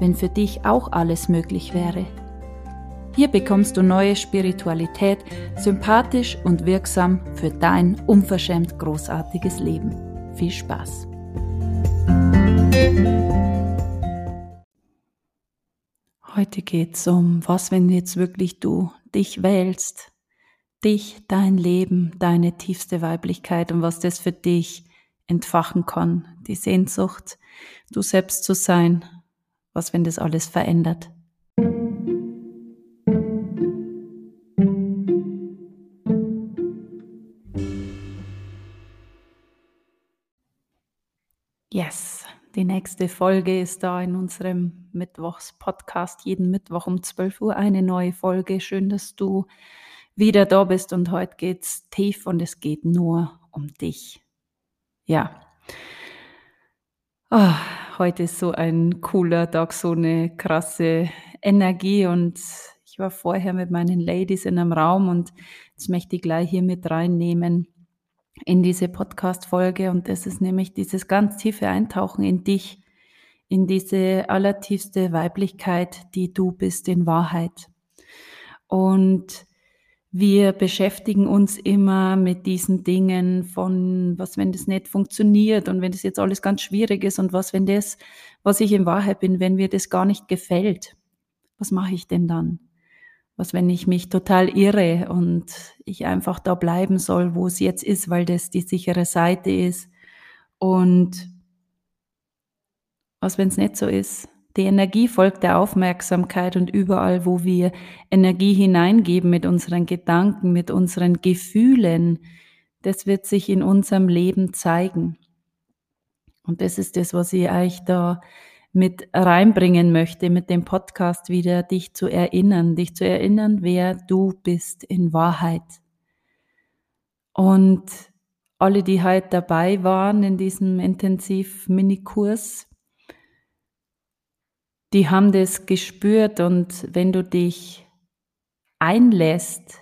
wenn für dich auch alles möglich wäre. Hier bekommst du neue Spiritualität, sympathisch und wirksam für dein unverschämt großartiges Leben. Viel Spaß! Heute geht's um, was wenn jetzt wirklich du dich wählst, dich, dein Leben, deine tiefste Weiblichkeit und was das für dich entfachen kann, die Sehnsucht, du selbst zu sein, was, wenn das alles verändert? Yes, die nächste Folge ist da in unserem Mittwochs-Podcast. Jeden Mittwoch um 12 Uhr eine neue Folge. Schön, dass du wieder da bist und heute geht's tief und es geht nur um dich. Ja. Oh, heute ist so ein cooler Tag, so eine krasse Energie und ich war vorher mit meinen Ladies in einem Raum und jetzt möchte ich gleich hier mit reinnehmen in diese Podcast-Folge und das ist nämlich dieses ganz tiefe Eintauchen in dich, in diese allertiefste Weiblichkeit, die du bist in Wahrheit. Und wir beschäftigen uns immer mit diesen Dingen von, was, wenn das nicht funktioniert und wenn das jetzt alles ganz schwierig ist und was, wenn das, was ich in Wahrheit bin, wenn mir das gar nicht gefällt. Was mache ich denn dann? Was, wenn ich mich total irre und ich einfach da bleiben soll, wo es jetzt ist, weil das die sichere Seite ist? Und was, wenn es nicht so ist? Die Energie folgt der Aufmerksamkeit und überall, wo wir Energie hineingeben mit unseren Gedanken, mit unseren Gefühlen, das wird sich in unserem Leben zeigen. Und das ist das, was ich euch da mit reinbringen möchte, mit dem Podcast wieder, dich zu erinnern, dich zu erinnern, wer du bist in Wahrheit. Und alle, die heute dabei waren in diesem Intensiv-Minikurs, die haben das gespürt und wenn du dich einlässt,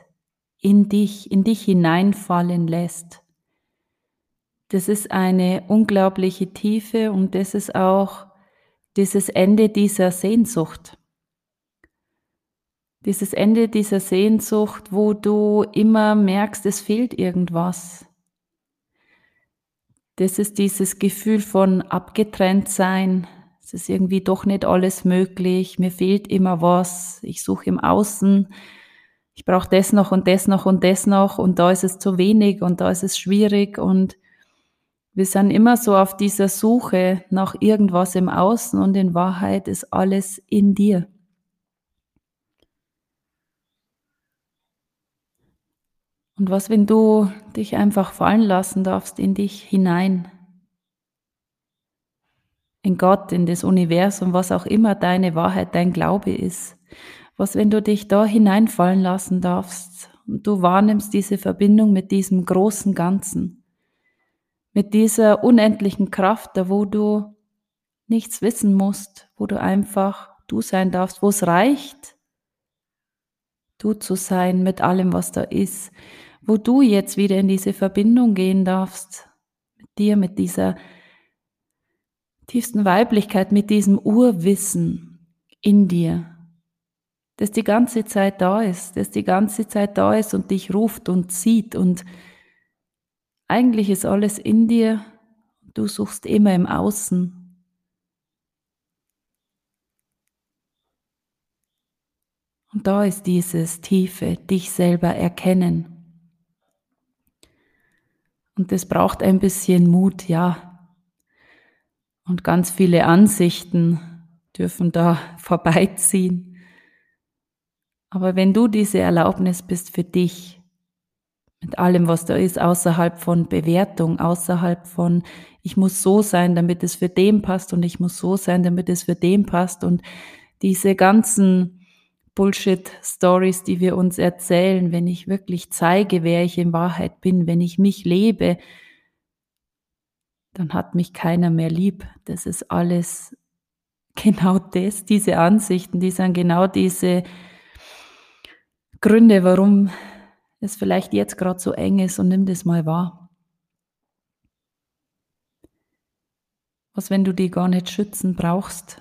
in dich, in dich hineinfallen lässt, das ist eine unglaubliche Tiefe und das ist auch dieses Ende dieser Sehnsucht. Dieses Ende dieser Sehnsucht, wo du immer merkst, es fehlt irgendwas. Das ist dieses Gefühl von abgetrennt sein, es ist irgendwie doch nicht alles möglich, mir fehlt immer was, ich suche im Außen, ich brauche das noch und das noch und das noch. Und da ist es zu wenig und da ist es schwierig. Und wir sind immer so auf dieser Suche nach irgendwas im Außen und in Wahrheit ist alles in dir. Und was, wenn du dich einfach fallen lassen darfst in dich hinein? In Gott, in das Universum, was auch immer deine Wahrheit, dein Glaube ist. Was, wenn du dich da hineinfallen lassen darfst und du wahrnimmst diese Verbindung mit diesem großen Ganzen, mit dieser unendlichen Kraft, da wo du nichts wissen musst, wo du einfach du sein darfst, wo es reicht, du zu sein mit allem, was da ist, wo du jetzt wieder in diese Verbindung gehen darfst, mit dir, mit dieser tiefsten Weiblichkeit, mit diesem Urwissen in dir, das die ganze Zeit da ist, das die ganze Zeit da ist und dich ruft und sieht und eigentlich ist alles in dir, du suchst immer im Außen. Und da ist dieses tiefe dich selber erkennen. Und das braucht ein bisschen Mut, ja, und ganz viele Ansichten dürfen da vorbeiziehen. Aber wenn du diese Erlaubnis bist für dich, mit allem, was da ist, außerhalb von Bewertung, außerhalb von, ich muss so sein, damit es für den passt und ich muss so sein, damit es für den passt und diese ganzen Bullshit-Stories, die wir uns erzählen, wenn ich wirklich zeige, wer ich in Wahrheit bin, wenn ich mich lebe, dann hat mich keiner mehr lieb. Das ist alles genau das, diese Ansichten, die sind genau diese Gründe, warum es vielleicht jetzt gerade so eng ist und nimm das mal wahr. Was, wenn du die gar nicht schützen brauchst,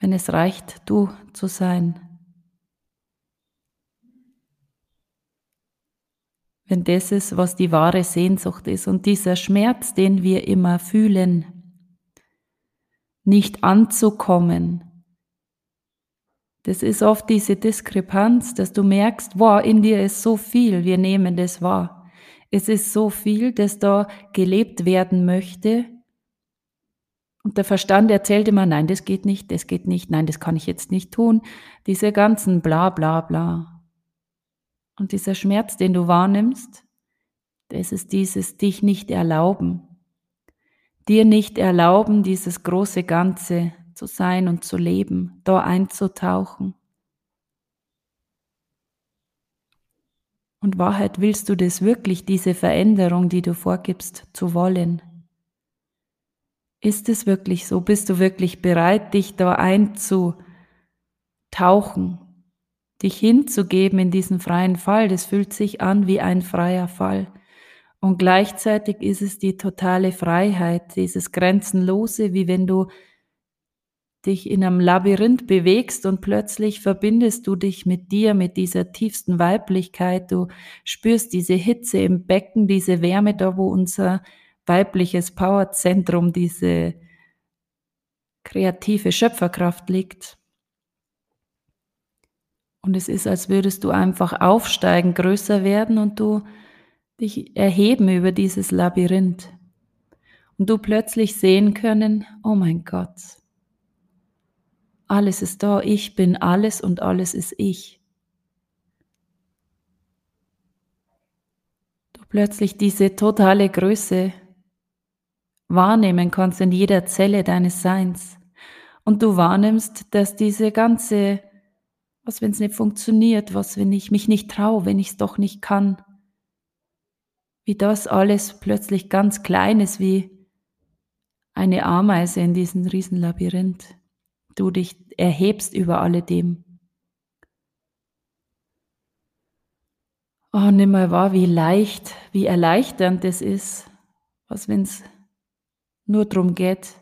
wenn es reicht, du zu sein. Wenn das ist, was die wahre Sehnsucht ist und dieser Schmerz, den wir immer fühlen, nicht anzukommen, das ist oft diese Diskrepanz, dass du merkst, wow, in dir ist so viel, wir nehmen das wahr. Es ist so viel, das da gelebt werden möchte. Und der Verstand erzählt immer, nein, das geht nicht, das geht nicht, nein, das kann ich jetzt nicht tun. Diese ganzen bla bla bla. Und dieser Schmerz, den du wahrnimmst, das ist dieses dich nicht erlauben. Dir nicht erlauben, dieses große Ganze zu sein und zu leben, da einzutauchen. Und Wahrheit, willst du das wirklich, diese Veränderung, die du vorgibst, zu wollen? Ist es wirklich so? Bist du wirklich bereit, dich da einzutauchen, dich hinzugeben in diesen freien Fall? Das fühlt sich an wie ein freier Fall. Und gleichzeitig ist es die totale Freiheit, dieses Grenzenlose, wie wenn du dich in einem Labyrinth bewegst und plötzlich verbindest du dich mit dir, mit dieser tiefsten Weiblichkeit. Du spürst diese Hitze im Becken, diese Wärme da, wo unser weibliches Powerzentrum, diese kreative Schöpferkraft liegt. Und es ist, als würdest du einfach aufsteigen, größer werden und du dich erheben über dieses Labyrinth. Und du plötzlich sehen können, oh mein Gott, alles ist da, ich bin alles und alles ist ich. Du plötzlich diese totale Größe wahrnehmen kannst in jeder Zelle deines Seins. Und du wahrnimmst, dass diese ganze, was wenn es nicht funktioniert, was wenn ich mich nicht traue, wenn ich es doch nicht kann, wie das alles plötzlich ganz klein ist, wie eine Ameise in diesem Riesenlabyrinth. Du dich erhebst über alledem. Oh, nimm mal wahr, wie leicht, wie erleichternd es ist, was wenn es nur darum geht,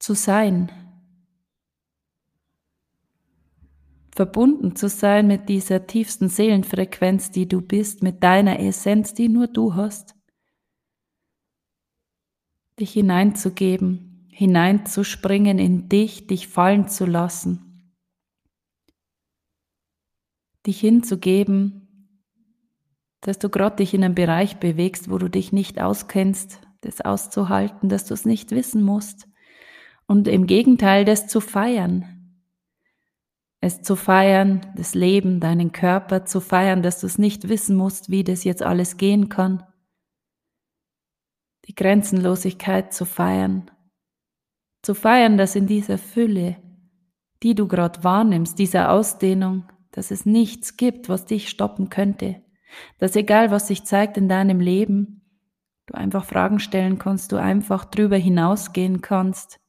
zu sein, verbunden zu sein mit dieser tiefsten Seelenfrequenz, die du bist, mit deiner Essenz, die nur du hast, dich hineinzugeben hineinzuspringen in dich, dich fallen zu lassen, dich hinzugeben, dass du gerade dich in einem Bereich bewegst, wo du dich nicht auskennst, das auszuhalten, dass du es nicht wissen musst. Und im Gegenteil das zu feiern. Es zu feiern, das Leben, deinen Körper zu feiern, dass du es nicht wissen musst, wie das jetzt alles gehen kann. Die Grenzenlosigkeit zu feiern, zu feiern, dass in dieser Fülle, die du gerade wahrnimmst, dieser Ausdehnung, dass es nichts gibt, was dich stoppen könnte, dass egal was sich zeigt in deinem Leben, du einfach Fragen stellen kannst, du einfach drüber hinausgehen kannst.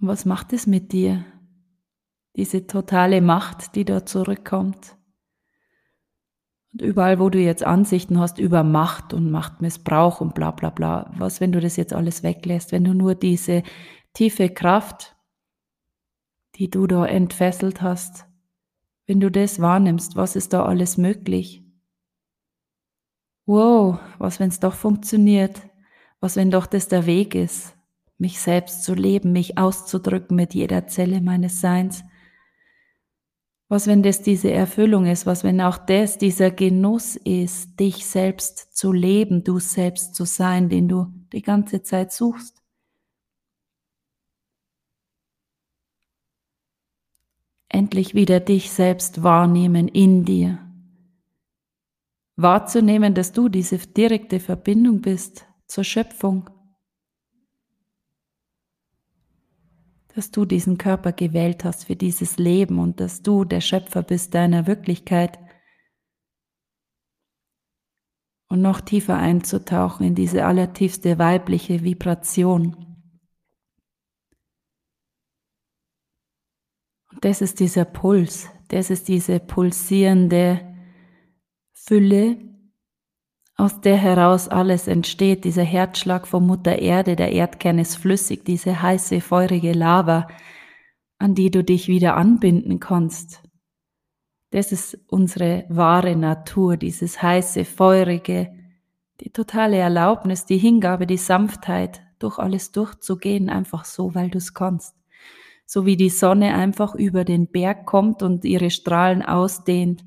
Und was macht es mit dir? Diese totale Macht, die da zurückkommt. Und überall, wo du jetzt Ansichten hast über Macht und Machtmissbrauch und bla bla bla, was, wenn du das jetzt alles weglässt, wenn du nur diese tiefe Kraft, die du da entfesselt hast, wenn du das wahrnimmst, was ist da alles möglich? Wow, was, wenn es doch funktioniert? Was, wenn doch das der Weg ist, mich selbst zu leben, mich auszudrücken mit jeder Zelle meines Seins? Was, wenn das diese Erfüllung ist? Was, wenn auch das dieser Genuss ist, dich selbst zu leben, du selbst zu sein, den du die ganze Zeit suchst? Endlich wieder dich selbst wahrnehmen in dir. Wahrzunehmen, dass du diese direkte Verbindung bist zur Schöpfung, dass du diesen Körper gewählt hast für dieses Leben und dass du der Schöpfer bist deiner Wirklichkeit. Und noch tiefer einzutauchen in diese allertiefste weibliche Vibration. Und das ist dieser Puls, das ist diese pulsierende Fülle, aus der heraus alles entsteht, dieser Herzschlag von Mutter Erde, der Erdkern ist flüssig, diese heiße, feurige Lava, an die du dich wieder anbinden kannst. Das ist unsere wahre Natur, dieses heiße, feurige, die totale Erlaubnis, die Hingabe, die Sanftheit, durch alles durchzugehen, einfach so, weil du es kannst. So wie die Sonne einfach über den Berg kommt und ihre Strahlen ausdehnt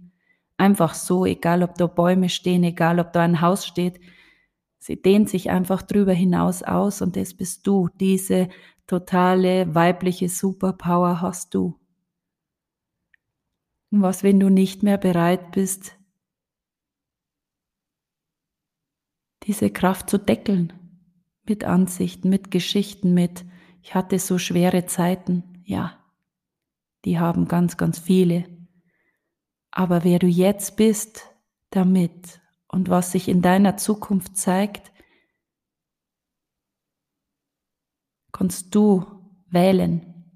Einfach so, egal ob da Bäume stehen, egal ob da ein Haus steht. Sie dehnt sich einfach drüber hinaus aus und das bist du. Diese totale weibliche Superpower hast du. Und was, wenn du nicht mehr bereit bist, diese Kraft zu deckeln? Mit Ansichten, mit Geschichten, mit, ich hatte so schwere Zeiten. Ja, die haben ganz, ganz viele. Aber wer du jetzt bist damit und was sich in deiner Zukunft zeigt, kannst du wählen.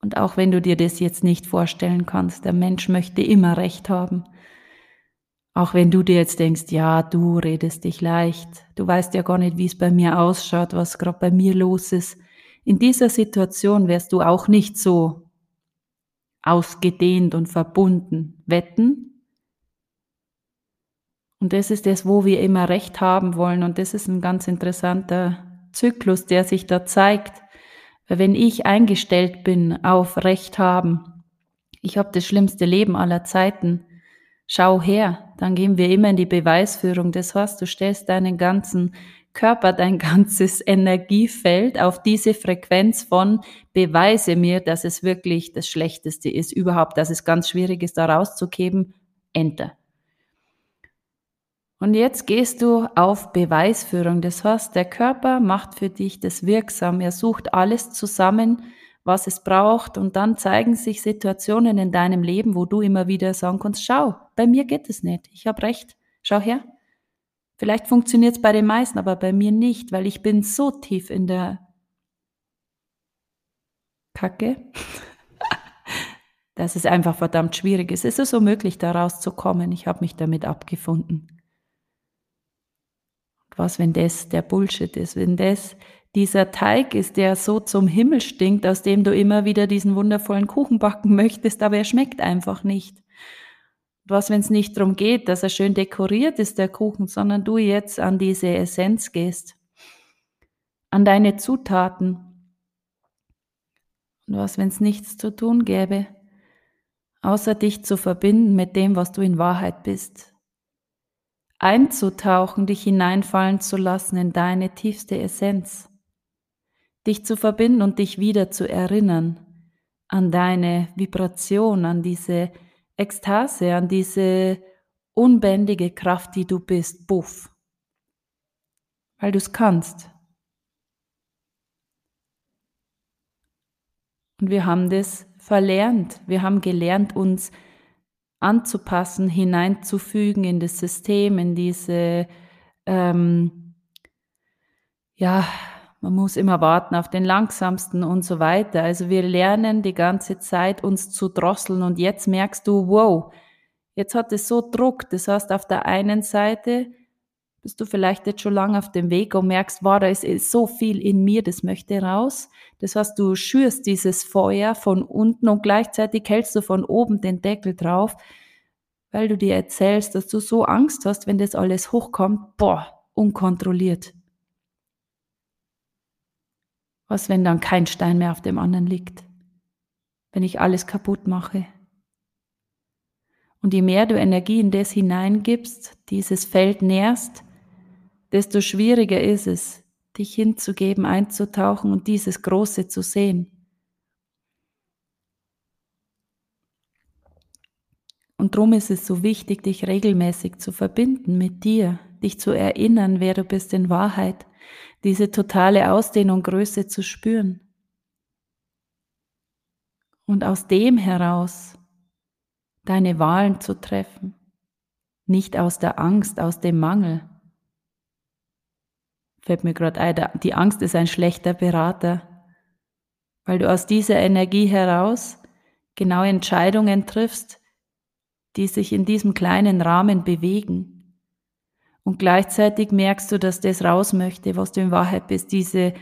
Und auch wenn du dir das jetzt nicht vorstellen kannst, der Mensch möchte immer Recht haben. Auch wenn du dir jetzt denkst, ja, du redest dich leicht, du weißt ja gar nicht, wie es bei mir ausschaut, was gerade bei mir los ist. In dieser Situation wärst du auch nicht so ausgedehnt und verbunden. Wetten? Und das ist das, wo wir immer Recht haben wollen. Und das ist ein ganz interessanter Zyklus, der sich da zeigt. Weil wenn ich eingestellt bin auf Recht haben, ich habe das schlimmste Leben aller Zeiten, schau her, dann gehen wir immer in die Beweisführung. Das heißt, du stellst deinen ganzen Körper, dein ganzes Energiefeld auf diese Frequenz von beweise mir, dass es wirklich das Schlechteste ist überhaupt, dass es ganz schwierig ist, da rauszugeben, enter. Und jetzt gehst du auf Beweisführung. Das heißt, der Körper macht für dich das wirksam. Er sucht alles zusammen, was es braucht. Und dann zeigen sich Situationen in deinem Leben, wo du immer wieder sagen kannst, schau, bei mir geht es nicht. Ich habe recht. Schau her. Vielleicht funktioniert es bei den meisten, aber bei mir nicht, weil ich bin so tief in der Kacke, dass es einfach verdammt schwierig ist. Es ist unmöglich, da rauszukommen. Ich habe mich damit abgefunden. was, wenn das der Bullshit ist, wenn das dieser Teig ist, der so zum Himmel stinkt, aus dem du immer wieder diesen wundervollen Kuchen backen möchtest, aber er schmeckt einfach nicht was, wenn es nicht darum geht, dass er schön dekoriert ist, der Kuchen, sondern du jetzt an diese Essenz gehst, an deine Zutaten. Und was, wenn es nichts zu tun gäbe, außer dich zu verbinden mit dem, was du in Wahrheit bist. Einzutauchen, dich hineinfallen zu lassen in deine tiefste Essenz. Dich zu verbinden und dich wieder zu erinnern an deine Vibration, an diese Ekstase, an diese unbändige Kraft, die du bist, buff. Weil du es kannst. Und wir haben das verlernt. Wir haben gelernt, uns anzupassen, hineinzufügen in das System, in diese, ähm, ja, man muss immer warten auf den langsamsten und so weiter. Also wir lernen die ganze Zeit uns zu drosseln und jetzt merkst du, wow, jetzt hat es so Druck. Das heißt, auf der einen Seite bist du vielleicht jetzt schon lange auf dem Weg und merkst, wow, da ist so viel in mir, das möchte raus. Das heißt, du schürst dieses Feuer von unten und gleichzeitig hältst du von oben den Deckel drauf, weil du dir erzählst, dass du so Angst hast, wenn das alles hochkommt, boah, unkontrolliert. Was, wenn dann kein Stein mehr auf dem anderen liegt? Wenn ich alles kaputt mache? Und je mehr du Energie in das hineingibst, dieses Feld nährst, desto schwieriger ist es, dich hinzugeben, einzutauchen und dieses Große zu sehen. Und darum ist es so wichtig, dich regelmäßig zu verbinden mit dir, dich zu erinnern, wer du bist in Wahrheit, diese totale Ausdehnung Größe zu spüren. Und aus dem heraus deine Wahlen zu treffen, nicht aus der Angst, aus dem Mangel. Fällt mir gerade ein, die Angst ist ein schlechter Berater, weil du aus dieser Energie heraus genau Entscheidungen triffst, die sich in diesem kleinen Rahmen bewegen. Und gleichzeitig merkst du, dass das raus möchte, was du in Wahrheit bist, diese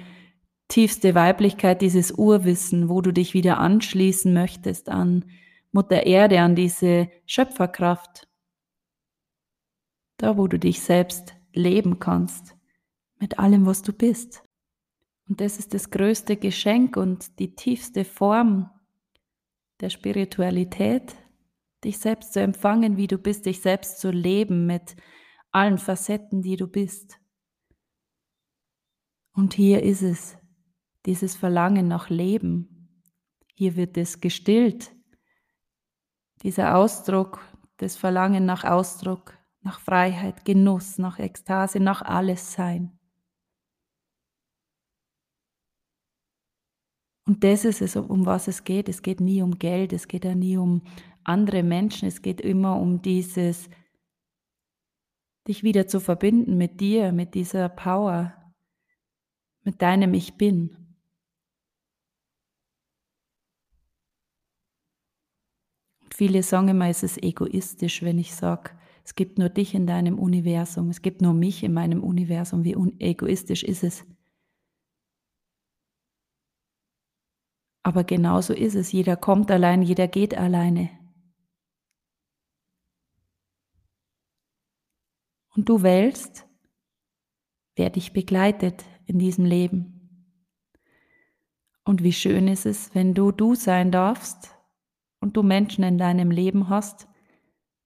tiefste Weiblichkeit, dieses Urwissen, wo du dich wieder anschließen möchtest an Mutter Erde, an diese Schöpferkraft. Da, wo du dich selbst leben kannst, mit allem, was du bist. Und das ist das größte Geschenk und die tiefste Form der Spiritualität, dich selbst zu empfangen, wie du bist, dich selbst zu leben mit allen Facetten, die du bist. Und hier ist es, dieses Verlangen nach Leben. Hier wird es gestillt. Dieser Ausdruck, das Verlangen nach Ausdruck, nach Freiheit, Genuss, nach Ekstase, nach alles Sein. Und das ist es, um was es geht. Es geht nie um Geld, es geht ja nie um andere Menschen, es geht immer um dieses, dich wieder zu verbinden mit dir, mit dieser Power, mit deinem Ich bin. Viele sagen immer, es ist egoistisch, wenn ich sage, es gibt nur dich in deinem Universum, es gibt nur mich in meinem Universum. Wie egoistisch ist es? Aber genauso ist es. Jeder kommt allein, jeder geht alleine. Und du wählst, wer dich begleitet in diesem Leben. Und wie schön ist es, wenn du du sein darfst und du Menschen in deinem Leben hast,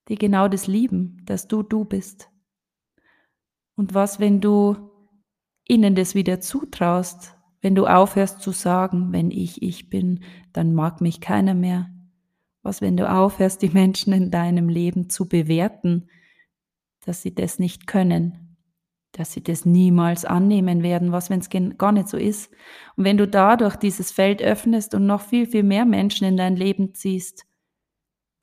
die genau das lieben, dass du du bist. Und was, wenn du ihnen das wieder zutraust, wenn du aufhörst zu sagen, wenn ich ich bin, dann mag mich keiner mehr. Was, wenn du aufhörst, die Menschen in deinem Leben zu bewerten, dass sie das nicht können, dass sie das niemals annehmen werden, was, wenn es gar nicht so ist. Und wenn du dadurch dieses Feld öffnest und noch viel, viel mehr Menschen in dein Leben ziehst,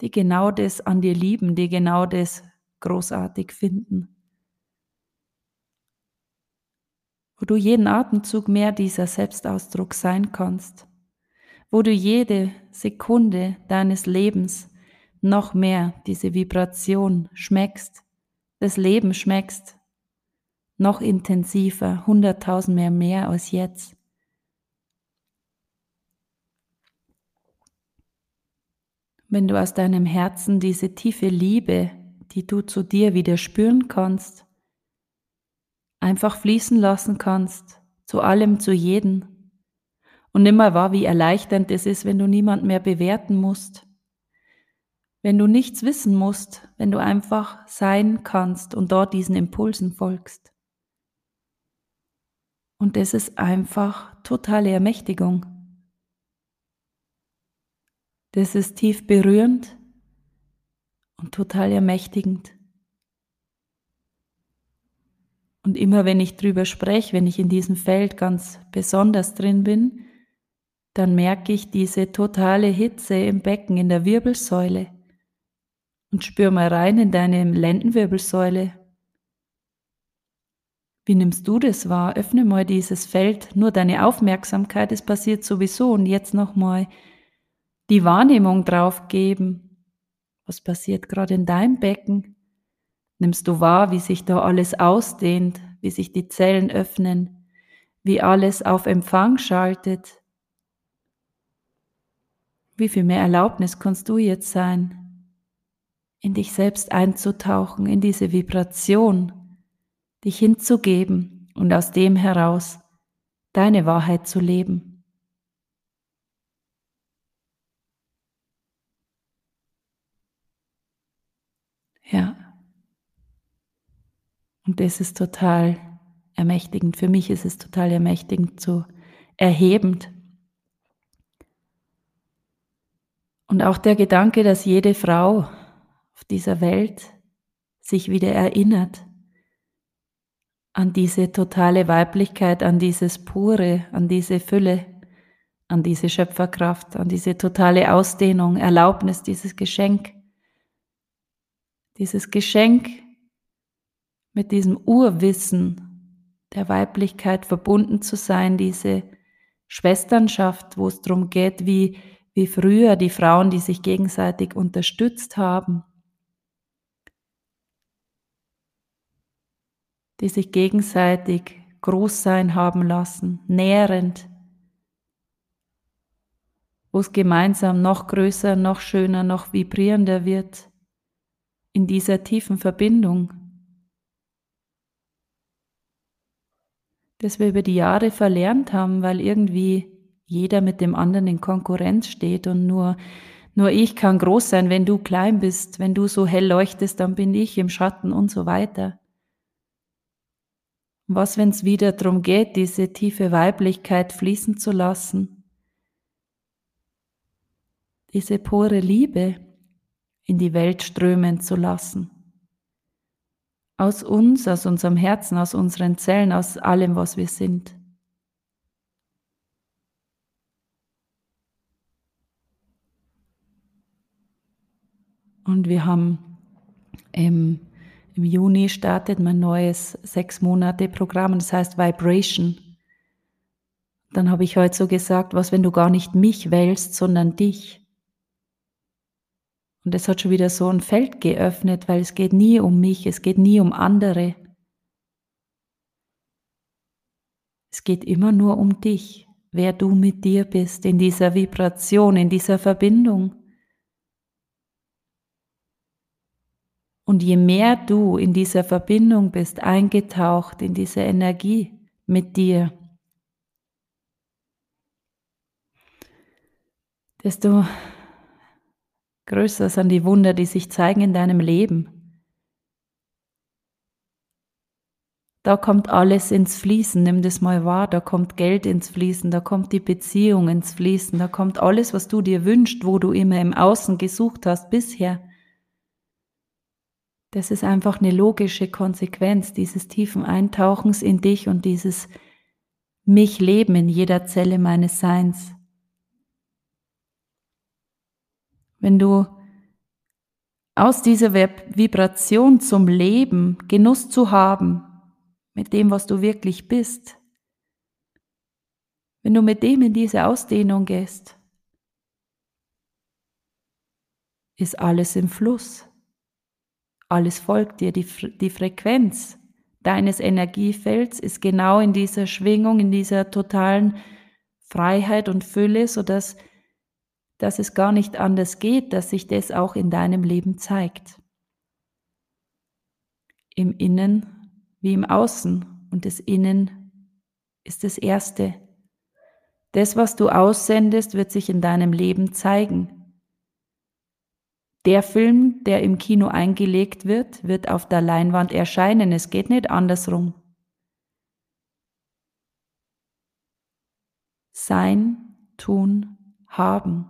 die genau das an dir lieben, die genau das großartig finden. wo du jeden Atemzug mehr dieser Selbstausdruck sein kannst, wo du jede Sekunde deines Lebens noch mehr diese Vibration schmeckst, das Leben schmeckst, noch intensiver, hunderttausend mehr mehr als jetzt. Wenn du aus deinem Herzen diese tiefe Liebe, die du zu dir wieder spüren kannst, einfach fließen lassen kannst, zu allem, zu jedem. Und nimmer wahr, wie erleichternd es ist, wenn du niemand mehr bewerten musst, wenn du nichts wissen musst, wenn du einfach sein kannst und dort diesen Impulsen folgst. Und das ist einfach totale Ermächtigung. Das ist tief berührend und total ermächtigend. Und immer wenn ich drüber spreche, wenn ich in diesem Feld ganz besonders drin bin, dann merke ich diese totale Hitze im Becken, in der Wirbelsäule. Und spür mal rein in deine Lendenwirbelsäule. Wie nimmst du das wahr? Öffne mal dieses Feld, nur deine Aufmerksamkeit, es passiert sowieso. Und jetzt nochmal die Wahrnehmung drauf geben. Was passiert gerade in deinem Becken? Nimmst du wahr, wie sich da alles ausdehnt, wie sich die Zellen öffnen, wie alles auf Empfang schaltet? Wie viel mehr Erlaubnis kannst du jetzt sein, in dich selbst einzutauchen, in diese Vibration, dich hinzugeben und aus dem heraus deine Wahrheit zu leben? Ja. Und das ist total ermächtigend. Für mich ist es total ermächtigend, so erhebend. Und auch der Gedanke, dass jede Frau auf dieser Welt sich wieder erinnert an diese totale Weiblichkeit, an dieses Pure, an diese Fülle, an diese Schöpferkraft, an diese totale Ausdehnung, Erlaubnis, dieses Geschenk. Dieses Geschenk mit diesem Urwissen der Weiblichkeit verbunden zu sein, diese Schwesternschaft, wo es darum geht, wie, wie früher die Frauen, die sich gegenseitig unterstützt haben, die sich gegenseitig groß sein haben lassen, nährend, wo es gemeinsam noch größer, noch schöner, noch vibrierender wird in dieser tiefen Verbindung, dass wir über die Jahre verlernt haben, weil irgendwie jeder mit dem anderen in Konkurrenz steht und nur nur ich kann groß sein, wenn du klein bist, wenn du so hell leuchtest, dann bin ich im Schatten und so weiter. Was, wenn es wieder darum geht, diese tiefe Weiblichkeit fließen zu lassen, diese pure Liebe in die Welt strömen zu lassen. Aus uns, aus unserem Herzen, aus unseren Zellen, aus allem, was wir sind. Und wir haben ähm, im Juni startet mein neues sechs Monate Programm, das heißt Vibration. Dann habe ich heute so gesagt, was, wenn du gar nicht mich wählst, sondern dich. Und es hat schon wieder so ein Feld geöffnet, weil es geht nie um mich, es geht nie um andere. Es geht immer nur um dich, wer du mit dir bist, in dieser Vibration, in dieser Verbindung. Und je mehr du in dieser Verbindung bist, eingetaucht in diese Energie mit dir, desto größer sind die Wunder, die sich zeigen in deinem Leben. Da kommt alles ins Fließen, nimm das mal wahr, da kommt Geld ins Fließen, da kommt die Beziehung ins Fließen, da kommt alles, was du dir wünschst, wo du immer im Außen gesucht hast bisher. Das ist einfach eine logische Konsequenz dieses tiefen Eintauchens in dich und dieses mich leben in jeder Zelle meines Seins. Wenn du aus dieser Vibration zum Leben Genuss zu haben, mit dem, was du wirklich bist, wenn du mit dem in diese Ausdehnung gehst, ist alles im Fluss alles folgt dir. Die, die Frequenz deines Energiefelds ist genau in dieser Schwingung, in dieser totalen Freiheit und Fülle, sodass dass es gar nicht anders geht, dass sich das auch in deinem Leben zeigt. Im Innen wie im Außen. Und das Innen ist das Erste. Das, was du aussendest, wird sich in deinem Leben zeigen. Der Film, der im Kino eingelegt wird, wird auf der Leinwand erscheinen. Es geht nicht andersrum. Sein, tun, haben.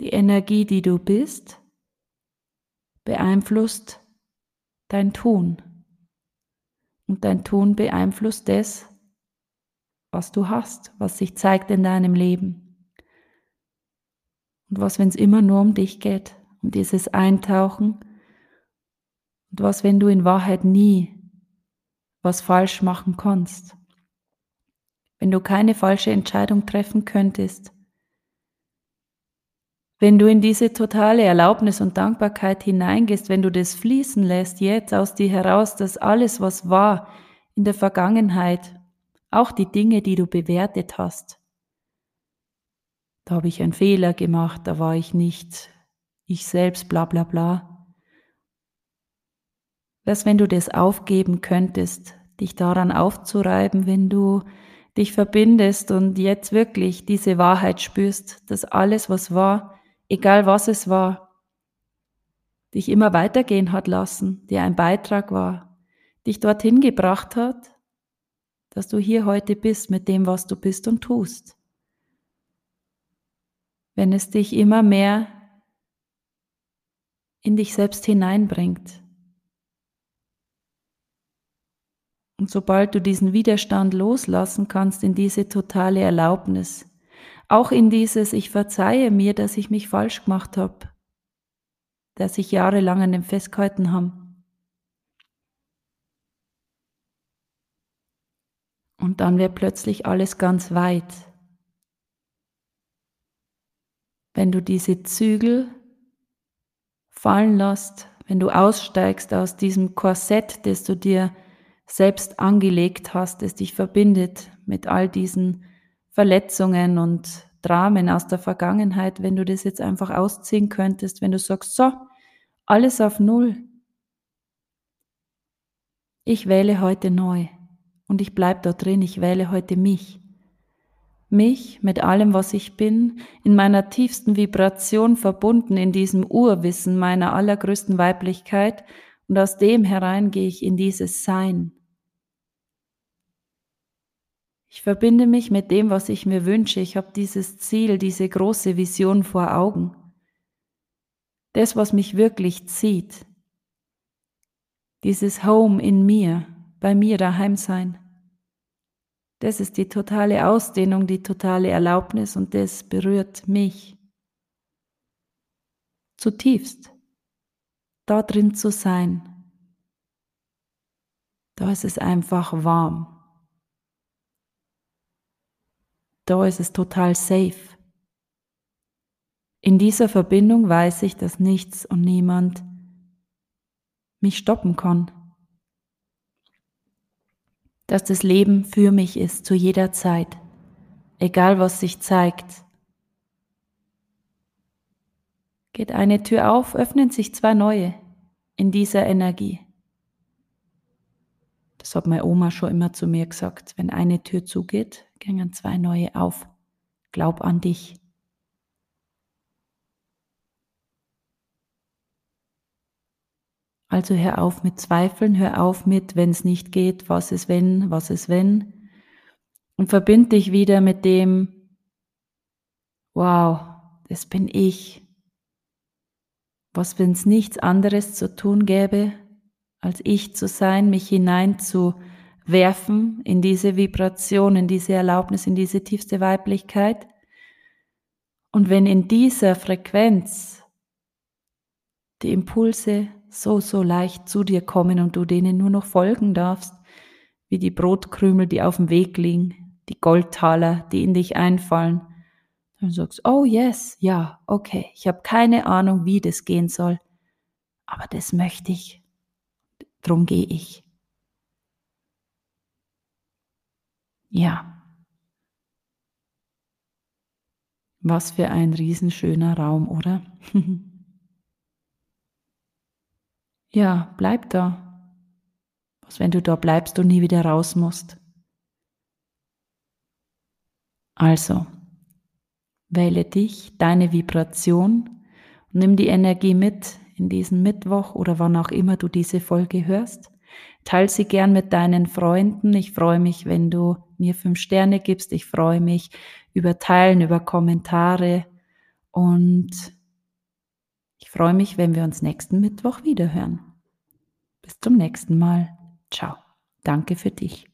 Die Energie, die du bist, beeinflusst dein Tun. Und dein Tun beeinflusst das, was du hast, was sich zeigt in deinem Leben. Und was, wenn es immer nur um dich geht? Und dieses Eintauchen. Und was, wenn du in Wahrheit nie was falsch machen kannst? Wenn du keine falsche Entscheidung treffen könntest? Wenn du in diese totale Erlaubnis und Dankbarkeit hineingehst, wenn du das fließen lässt, jetzt aus dir heraus, dass alles, was war in der Vergangenheit, auch die Dinge, die du bewertet hast, da habe ich einen Fehler gemacht, da war ich nicht ich selbst, bla bla bla. Was, wenn du das aufgeben könntest, dich daran aufzureiben, wenn du dich verbindest und jetzt wirklich diese Wahrheit spürst, dass alles, was war, egal was es war, dich immer weitergehen hat lassen, dir ein Beitrag war, dich dorthin gebracht hat, dass du hier heute bist mit dem, was du bist und tust. Wenn es dich immer mehr in dich selbst hineinbringt. Und sobald du diesen Widerstand loslassen kannst in diese totale Erlaubnis, auch in dieses Ich verzeihe mir, dass ich mich falsch gemacht habe, dass ich jahrelang an dem festgehalten habe. Und dann wird plötzlich alles ganz weit. Wenn du diese Zügel fallen lässt, wenn du aussteigst aus diesem Korsett, das du dir selbst angelegt hast, das dich verbindet mit all diesen Verletzungen und Dramen aus der Vergangenheit, wenn du das jetzt einfach ausziehen könntest, wenn du sagst, so, alles auf Null. Ich wähle heute neu und ich bleibe da drin, ich wähle heute mich. Mich mit allem, was ich bin, in meiner tiefsten Vibration verbunden in diesem Urwissen meiner allergrößten Weiblichkeit und aus dem herein gehe ich in dieses Sein. Ich verbinde mich mit dem, was ich mir wünsche. Ich habe dieses Ziel, diese große Vision vor Augen. Das, was mich wirklich zieht. Dieses Home in mir, bei mir daheim sein. Das ist die totale Ausdehnung, die totale Erlaubnis und das berührt mich zutiefst. Da drin zu sein, da ist es einfach warm. da ist es total safe. In dieser Verbindung weiß ich, dass nichts und niemand mich stoppen kann. Dass das Leben für mich ist zu jeder Zeit, egal was sich zeigt. Geht eine Tür auf, öffnen sich zwei neue in dieser Energie. Das hat meine Oma schon immer zu mir gesagt. Wenn eine Tür zugeht, gingen zwei neue auf. Glaub an dich. Also hör auf mit Zweifeln, hör auf mit, wenn es nicht geht, was ist wenn, was ist wenn. Und verbind dich wieder mit dem, wow, das bin ich. Was, wenn es nichts anderes zu tun gäbe, als ich zu sein, mich hinein zu werfen in diese Vibration, in diese Erlaubnis, in diese tiefste Weiblichkeit. Und wenn in dieser Frequenz die Impulse so, so leicht zu dir kommen und du denen nur noch folgen darfst, wie die Brotkrümel, die auf dem Weg liegen, die Goldtaler, die in dich einfallen, dann sagst, oh yes, ja, okay, ich habe keine Ahnung, wie das gehen soll, aber das möchte ich, drum gehe ich. Ja. Was für ein riesenschöner Raum, oder? ja, bleib da. Was, wenn du da bleibst und nie wieder raus musst? Also, wähle dich, deine Vibration und nimm die Energie mit in diesen Mittwoch oder wann auch immer du diese Folge hörst. Teil sie gern mit deinen Freunden. Ich freue mich, wenn du mir fünf Sterne gibst. Ich freue mich über Teilen, über Kommentare und ich freue mich, wenn wir uns nächsten Mittwoch wiederhören. Bis zum nächsten Mal. Ciao. Danke für dich.